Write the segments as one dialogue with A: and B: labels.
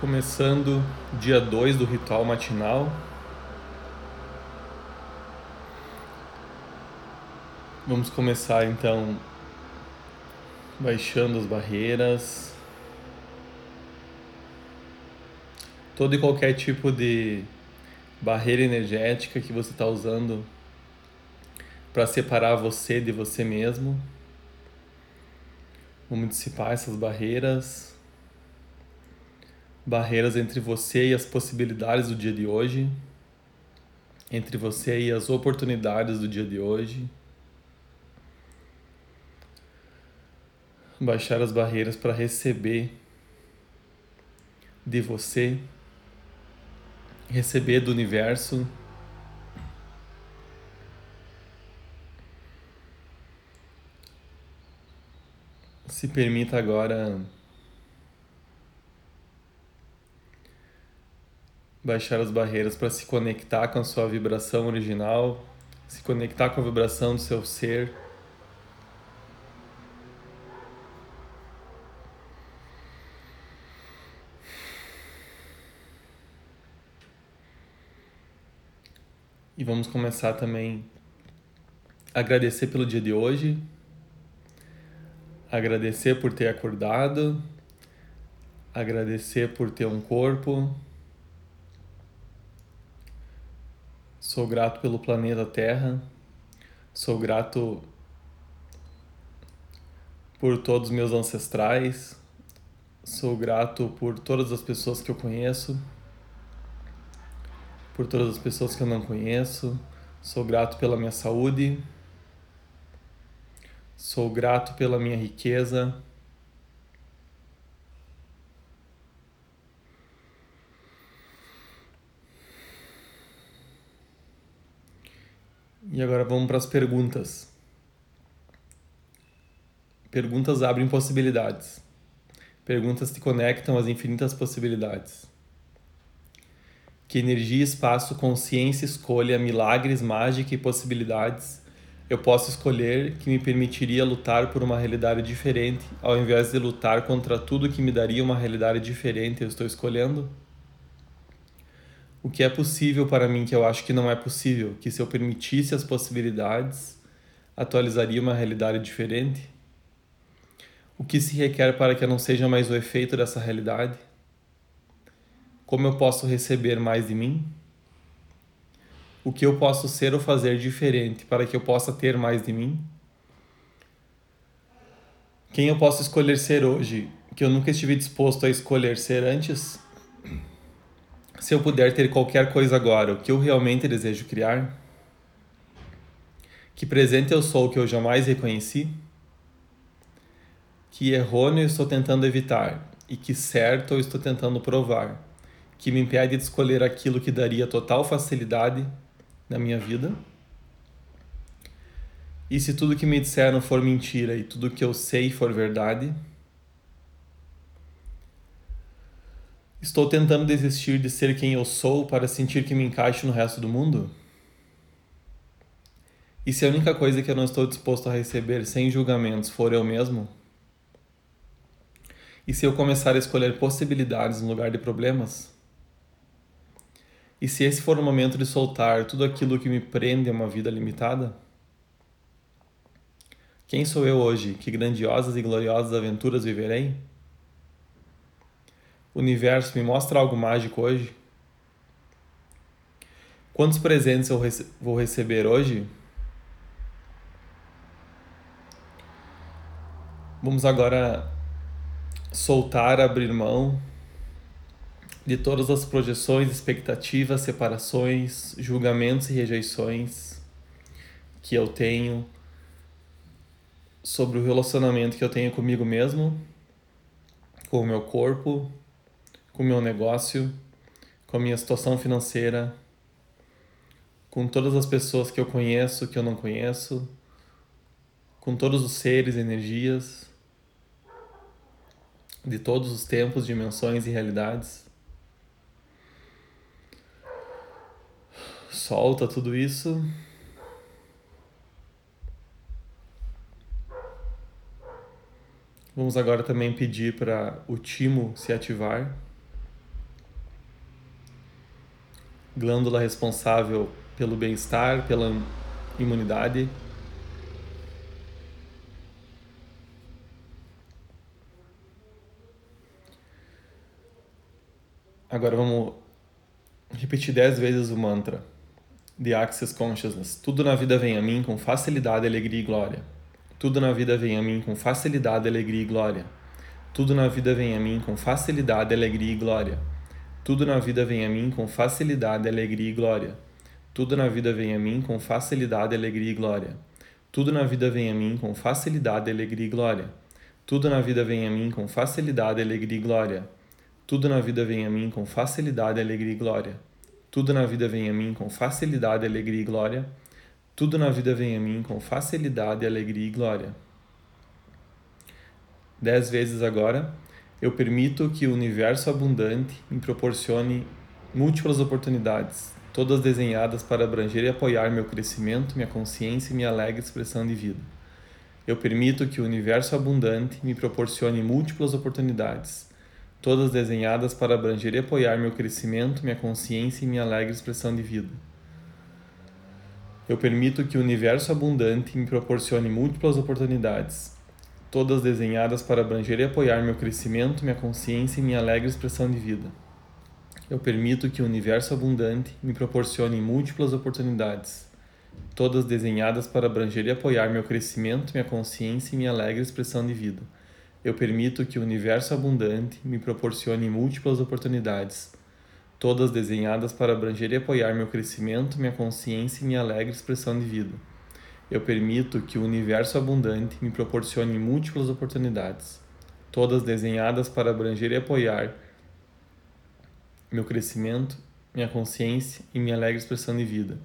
A: Começando dia 2 do ritual matinal. Vamos começar então baixando as barreiras. Todo e qualquer tipo de barreira energética que você está usando para separar você de você mesmo. Vamos dissipar essas barreiras. Barreiras entre você e as possibilidades do dia de hoje. Entre você e as oportunidades do dia de hoje. Baixar as barreiras para receber de você, receber do universo Se permita agora baixar as barreiras para se conectar com a sua vibração original, se conectar com a vibração do seu ser. E vamos começar também a agradecer pelo dia de hoje agradecer por ter acordado, agradecer por ter um corpo. Sou grato pelo planeta Terra, sou grato por todos os meus ancestrais, sou grato por todas as pessoas que eu conheço, por todas as pessoas que eu não conheço, sou grato pela minha saúde. Sou grato pela minha riqueza. E agora vamos para as perguntas. Perguntas abrem possibilidades. Perguntas te conectam às infinitas possibilidades. Que energia, espaço, consciência, escolha, milagres, mágica e possibilidades eu posso escolher que me permitiria lutar por uma realidade diferente, ao invés de lutar contra tudo que me daria uma realidade diferente, eu estou escolhendo? O que é possível para mim que eu acho que não é possível, que se eu permitisse as possibilidades, atualizaria uma realidade diferente? O que se requer para que eu não seja mais o efeito dessa realidade? Como eu posso receber mais de mim? o que eu posso ser ou fazer diferente para que eu possa ter mais de mim? Quem eu posso escolher ser hoje que eu nunca estive disposto a escolher ser antes? Se eu puder ter qualquer coisa agora, o que eu realmente desejo criar? Que presente eu sou que eu jamais reconheci? Que errôneo eu estou tentando evitar e que certo eu estou tentando provar, que me impede de escolher aquilo que daria total facilidade na minha vida. E se tudo que me disseram for mentira e tudo que eu sei for verdade, estou tentando desistir de ser quem eu sou para sentir que me encaixo no resto do mundo? E se a única coisa que eu não estou disposto a receber sem julgamentos for eu mesmo? E se eu começar a escolher possibilidades no lugar de problemas? E se esse for o momento de soltar tudo aquilo que me prende a uma vida limitada? Quem sou eu hoje? Que grandiosas e gloriosas aventuras viverei? Universo me mostra algo mágico hoje? Quantos presentes eu rece vou receber hoje? Vamos agora soltar, abrir mão de todas as projeções, expectativas, separações, julgamentos e rejeições que eu tenho sobre o relacionamento que eu tenho comigo mesmo, com o meu corpo, com o meu negócio, com a minha situação financeira, com todas as pessoas que eu conheço, que eu não conheço, com todos os seres, energias de todos os tempos, dimensões e realidades. Solta tudo isso. Vamos agora também pedir para o timo se ativar. Glândula responsável pelo bem-estar, pela imunidade. Agora vamos repetir dez vezes o mantra The Access Consciousness. Tudo na vida vem a mim com facilidade, alegria e glória. Tudo na vida vem a mim com facilidade, alegria e glória. Tudo na vida vem a mim com facilidade, alegria e glória. Tudo na vida vem a mim com facilidade, alegria e glória. Tudo na vida vem a mim com facilidade, alegria e glória. Tudo na vida vem a mim com facilidade, alegria e glória. Tudo na vida vem a mim com facilidade, alegria e glória. Tudo na vida vem a mim com facilidade, alegria e glória. Tudo na vida vem a mim com facilidade, alegria e glória. Tudo na vida vem a mim com facilidade, alegria e glória. Dez vezes agora, eu permito que o universo abundante me proporcione múltiplas oportunidades, todas desenhadas para abranger e apoiar meu crescimento, minha consciência e minha alegre expressão de vida. Eu permito que o universo abundante me proporcione múltiplas oportunidades, todas desenhadas para abranger e apoiar meu crescimento, minha consciência e minha alegre expressão de vida. Eu permito que o universo abundante me proporcione múltiplas oportunidades, todas desenhadas para abranger e apoiar meu crescimento, minha consciência e minha alegre expressão de vida. Eu permito que o universo abundante me proporcione múltiplas oportunidades, todas desenhadas para abranger e apoiar meu crescimento, minha consciência e minha alegre expressão de vida. Eu permito que o universo abundante me proporcione múltiplas oportunidades, todas desenhadas para abranger e apoiar meu crescimento, minha consciência e minha alegre expressão de vida. Eu permito que o universo abundante me proporcione múltiplas oportunidades, todas desenhadas para abranger e apoiar meu crescimento, minha consciência e minha alegre expressão de vida.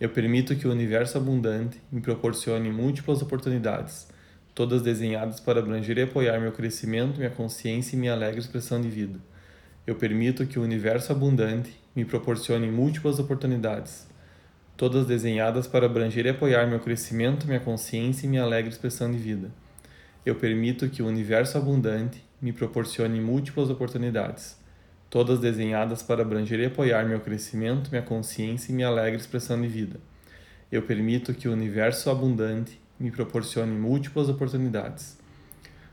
A: Eu permito que o universo abundante me proporcione múltiplas oportunidades, todas desenhadas para abranger e apoiar meu crescimento, minha consciência e minha alegre expressão de vida. Eu permito que o universo abundante me proporcione múltiplas oportunidades, todas desenhadas para abranger e apoiar meu crescimento, minha consciência e minha alegre expressão de vida. Eu permito que o universo abundante me proporcione múltiplas oportunidades, todas desenhadas para abranger e apoiar meu crescimento, minha consciência e minha alegre expressão de vida. Eu permito que o universo abundante me proporcione múltiplas oportunidades,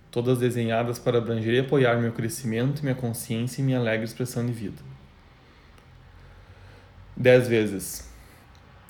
A: todas desenhadas para abranger e apoiar meu crescimento, minha consciência e minha alegre expressão de vida. Dez vezes.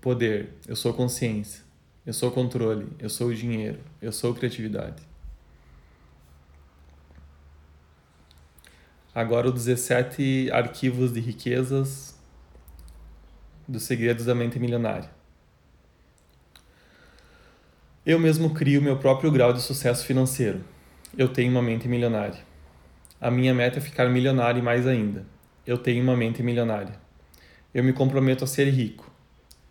A: poder, eu sou consciência, eu sou controle, eu sou dinheiro, eu sou criatividade. Agora os 17 arquivos de riquezas dos segredos da mente milionária. Eu mesmo crio meu próprio grau de sucesso financeiro. Eu tenho uma mente milionária. A minha meta é ficar milionário e mais ainda. Eu tenho uma mente milionária. Eu me comprometo a ser rico.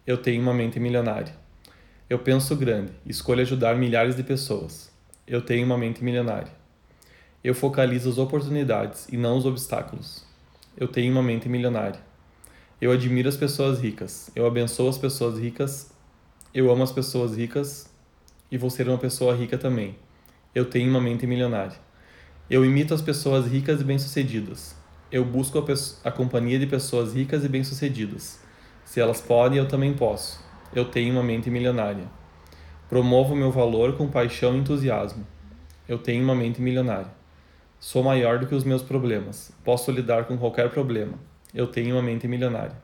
A: Eu tenho uma mente milionária. Eu penso grande, escolho ajudar milhares de pessoas. Eu tenho uma mente milionária. Eu focalizo as oportunidades e não os obstáculos. Eu tenho uma mente milionária. Eu admiro as pessoas ricas. Eu abençoo as pessoas ricas. Eu amo as pessoas ricas e vou ser uma pessoa rica também. Eu tenho uma mente milionária. Eu imito as pessoas ricas e bem-sucedidas. Eu busco a, a companhia de pessoas ricas e bem-sucedidas. Se elas podem, eu também posso. Eu tenho uma mente milionária. Promovo meu valor com paixão e entusiasmo. Eu tenho uma mente milionária. Sou maior do que os meus problemas. Posso lidar com qualquer problema. Eu tenho uma mente milionária.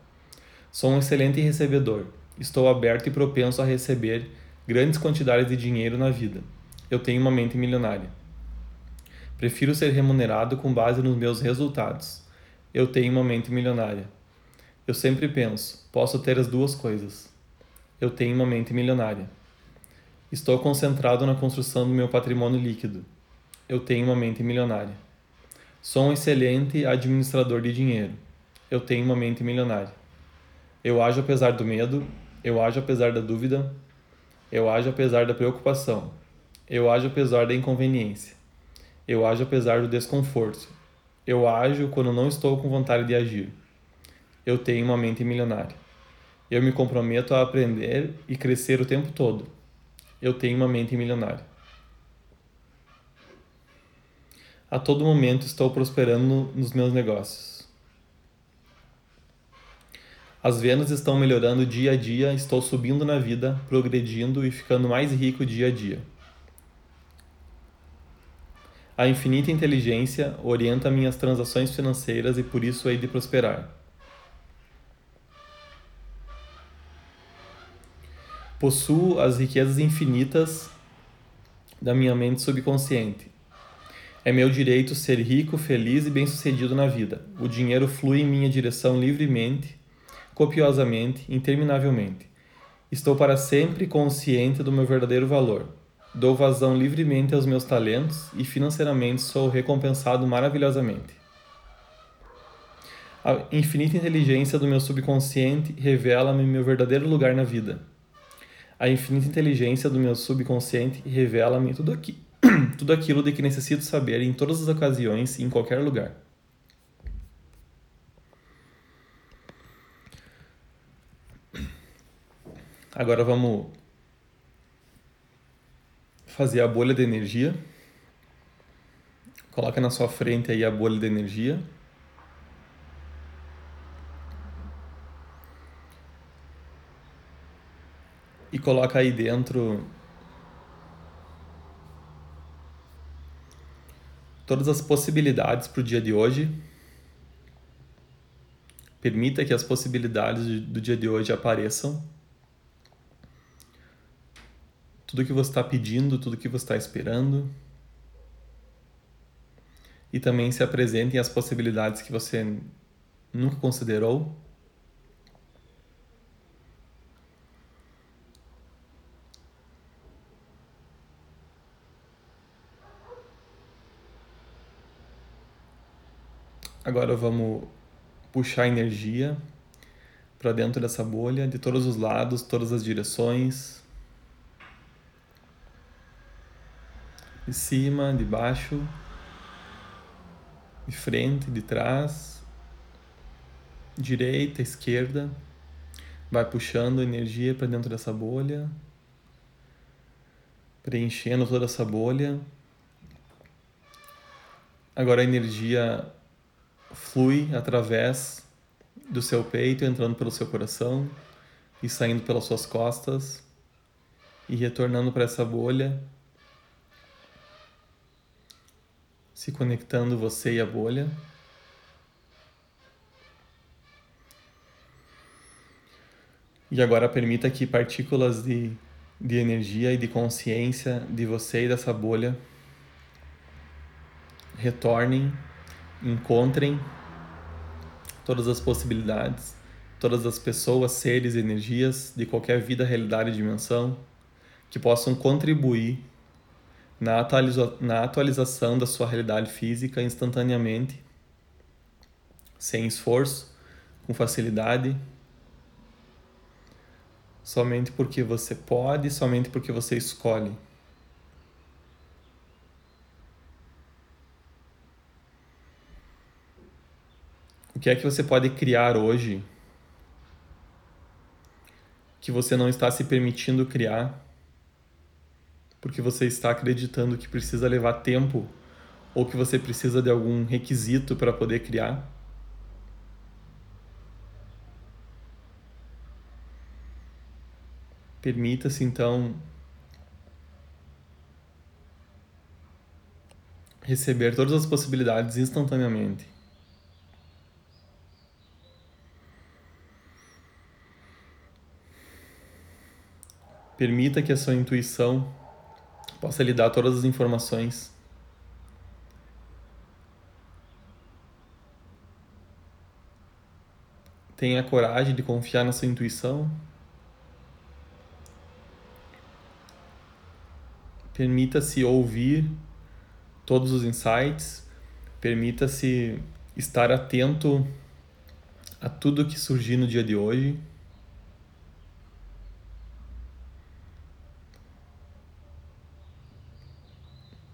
A: Sou um excelente recebedor. Estou aberto e propenso a receber grandes quantidades de dinheiro na vida. Eu tenho uma mente milionária. Prefiro ser remunerado com base nos meus resultados. Eu tenho uma mente milionária. Eu sempre penso, posso ter as duas coisas. Eu tenho uma mente milionária. Estou concentrado na construção do meu patrimônio líquido. Eu tenho uma mente milionária. Sou um excelente administrador de dinheiro. Eu tenho uma mente milionária. Eu ajo apesar do medo, eu ajo apesar da dúvida, eu ajo apesar da preocupação, eu ajo apesar da inconveniência, eu ajo apesar do desconforto, eu ajo quando não estou com vontade de agir. Eu tenho uma mente milionária. Eu me comprometo a aprender e crescer o tempo todo. Eu tenho uma mente milionária. A todo momento estou prosperando nos meus negócios. As vendas estão melhorando dia a dia, estou subindo na vida, progredindo e ficando mais rico dia a dia. A infinita inteligência orienta minhas transações financeiras e por isso hei de prosperar. Possuo as riquezas infinitas da minha mente subconsciente. É meu direito ser rico, feliz e bem-sucedido na vida. O dinheiro flui em minha direção livremente, copiosamente, interminavelmente. Estou para sempre consciente do meu verdadeiro valor. Dou vazão livremente aos meus talentos e financeiramente sou recompensado maravilhosamente. A infinita inteligência do meu subconsciente revela-me meu verdadeiro lugar na vida. A infinita inteligência do meu subconsciente revela-me tudo aqui tudo aquilo de que necessito saber em todas as ocasiões e em qualquer lugar. Agora vamos fazer a bolha de energia. Coloca na sua frente aí a bolha de energia. E coloca aí dentro todas as possibilidades para o dia de hoje. Permita que as possibilidades do dia de hoje apareçam. Tudo que você está pedindo, tudo que você está esperando. E também se apresentem as possibilidades que você nunca considerou. Agora vamos puxar energia para dentro dessa bolha, de todos os lados, todas as direções. De cima, de baixo, de frente, de trás, direita, esquerda. Vai puxando energia para dentro dessa bolha, preenchendo toda essa bolha. Agora a energia flui através do seu peito, entrando pelo seu coração e saindo pelas suas costas e retornando para essa bolha, se conectando você e a bolha. E agora permita que partículas de, de energia e de consciência de você e dessa bolha retornem encontrem todas as possibilidades, todas as pessoas, seres, energias de qualquer vida, realidade e dimensão que possam contribuir na, atualiza na atualização da sua realidade física instantaneamente, sem esforço, com facilidade, somente porque você pode, somente porque você escolhe. Que é que você pode criar hoje que você não está se permitindo criar porque você está acreditando que precisa levar tempo ou que você precisa de algum requisito para poder criar? Permita-se então receber todas as possibilidades instantaneamente. Permita que a sua intuição possa lhe dar todas as informações. Tenha coragem de confiar na sua intuição. Permita-se ouvir todos os insights. Permita-se estar atento a tudo que surgir no dia de hoje.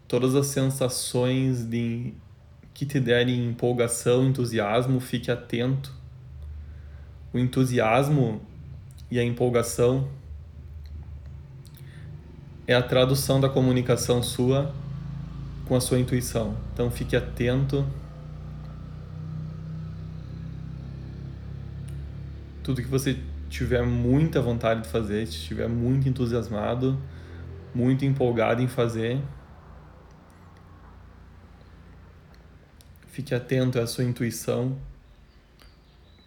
A: Todas as sensações de que te derem empolgação, entusiasmo, fique atento. O entusiasmo e a empolgação é a tradução da comunicação sua com a sua intuição. Então fique atento tudo que você tiver muita vontade de fazer, se estiver muito entusiasmado, muito empolgado em fazer, fique atento à sua intuição,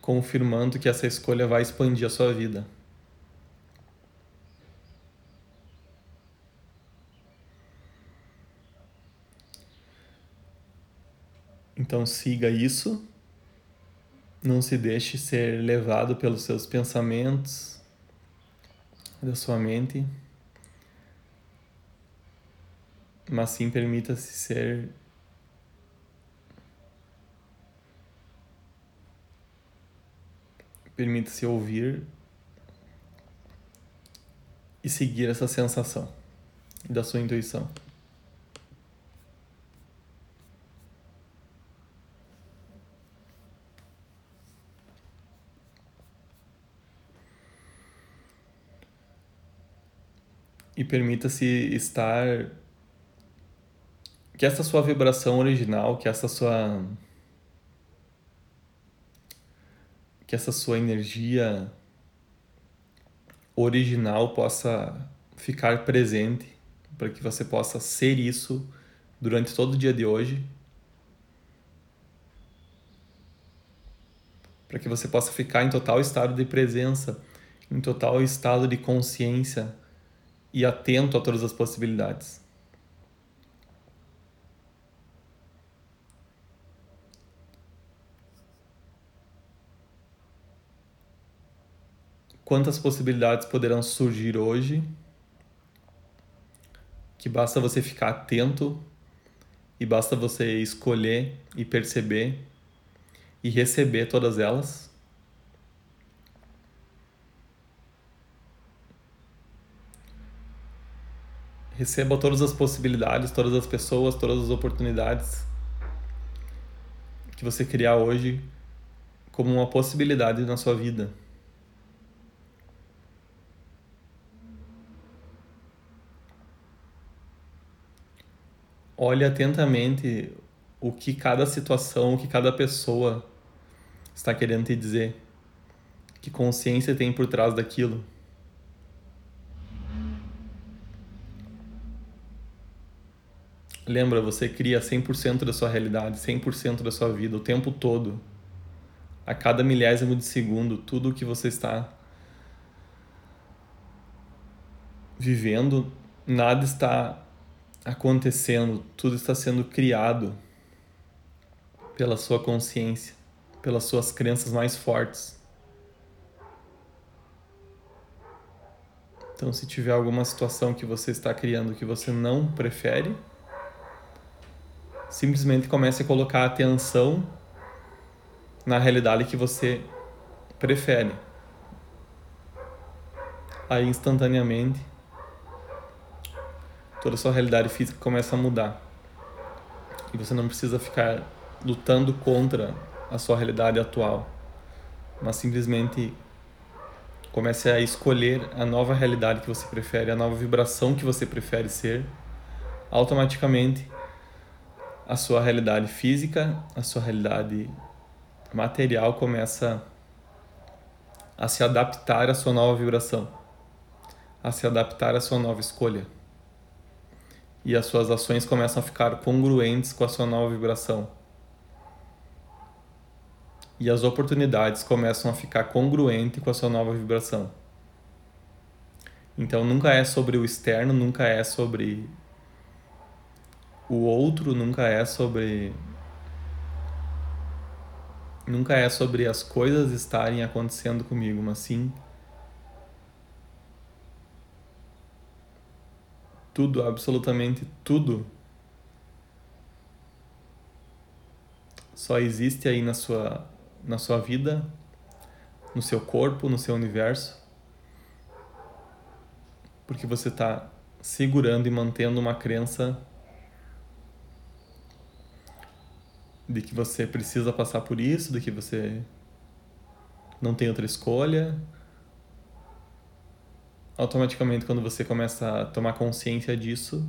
A: confirmando que essa escolha vai expandir a sua vida. Então siga isso não se deixe ser levado pelos seus pensamentos, da sua mente, mas sim permita-se ser permita-se ouvir e seguir essa sensação da sua intuição. e permita-se estar que essa sua vibração original, que essa sua que essa sua energia original possa ficar presente para que você possa ser isso durante todo o dia de hoje. Para que você possa ficar em total estado de presença, em total estado de consciência e atento a todas as possibilidades. Quantas possibilidades poderão surgir hoje? Que basta você ficar atento e basta você escolher e perceber e receber todas elas. receba todas as possibilidades, todas as pessoas, todas as oportunidades que você criar hoje como uma possibilidade na sua vida. Olhe atentamente o que cada situação, o que cada pessoa está querendo te dizer. Que consciência tem por trás daquilo. Lembra, você cria 100% da sua realidade, 100% da sua vida, o tempo todo. A cada milésimo de segundo, tudo o que você está vivendo, nada está acontecendo, tudo está sendo criado pela sua consciência, pelas suas crenças mais fortes. Então, se tiver alguma situação que você está criando que você não prefere, simplesmente comece a colocar atenção na realidade que você prefere. Aí instantaneamente toda a sua realidade física começa a mudar. E você não precisa ficar lutando contra a sua realidade atual, mas simplesmente comece a escolher a nova realidade que você prefere, a nova vibração que você prefere ser. Automaticamente a sua realidade física, a sua realidade material começa a se adaptar à sua nova vibração, a se adaptar à sua nova escolha. E as suas ações começam a ficar congruentes com a sua nova vibração. E as oportunidades começam a ficar congruentes com a sua nova vibração. Então nunca é sobre o externo, nunca é sobre o outro, nunca é sobre nunca é sobre as coisas estarem acontecendo comigo, mas sim tudo, absolutamente tudo só existe aí na sua na sua vida, no seu corpo, no seu universo porque você está segurando e mantendo uma crença de que você precisa passar por isso, de que você não tem outra escolha. Automaticamente, quando você começa a tomar consciência disso,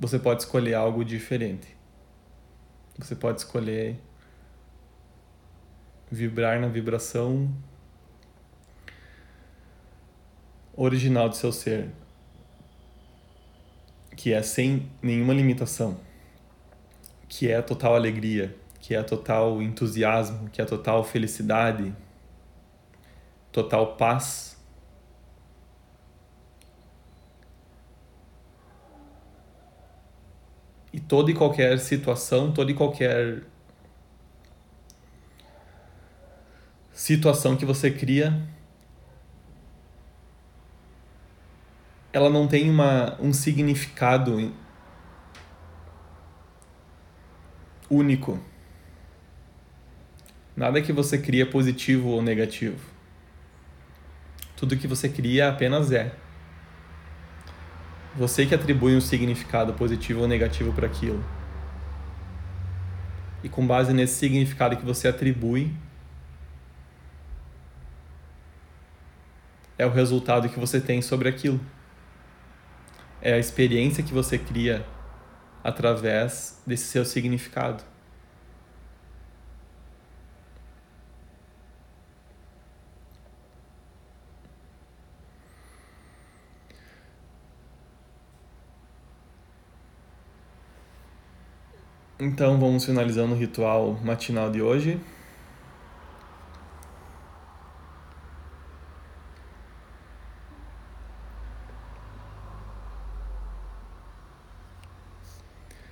A: você pode escolher algo diferente. Você pode escolher vibrar na vibração original do seu ser, que é sem nenhuma limitação, que é total alegria, que é total entusiasmo, que é total felicidade, total paz. E toda e qualquer situação, toda e qualquer situação que você cria ela não tem uma, um significado único. Nada que você cria positivo ou negativo. Tudo que você cria apenas é. Você que atribui um significado positivo ou negativo para aquilo. E com base nesse significado que você atribui, é o resultado que você tem sobre aquilo é a experiência que você cria através desse seu significado. Então vamos finalizando o ritual matinal de hoje.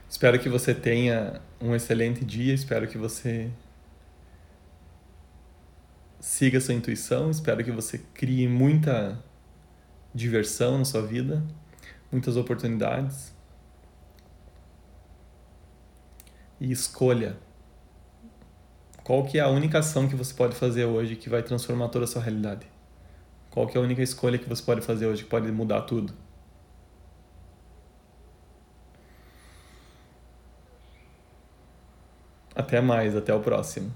A: Espero que você tenha um excelente dia, espero que você siga sua intuição, espero que você crie muita diversão na sua vida, muitas oportunidades. E escolha qual que é a única ação que você pode fazer hoje que vai transformar toda a sua realidade. Qual que é a única escolha que você pode fazer hoje que pode mudar tudo. Até mais, até o próximo.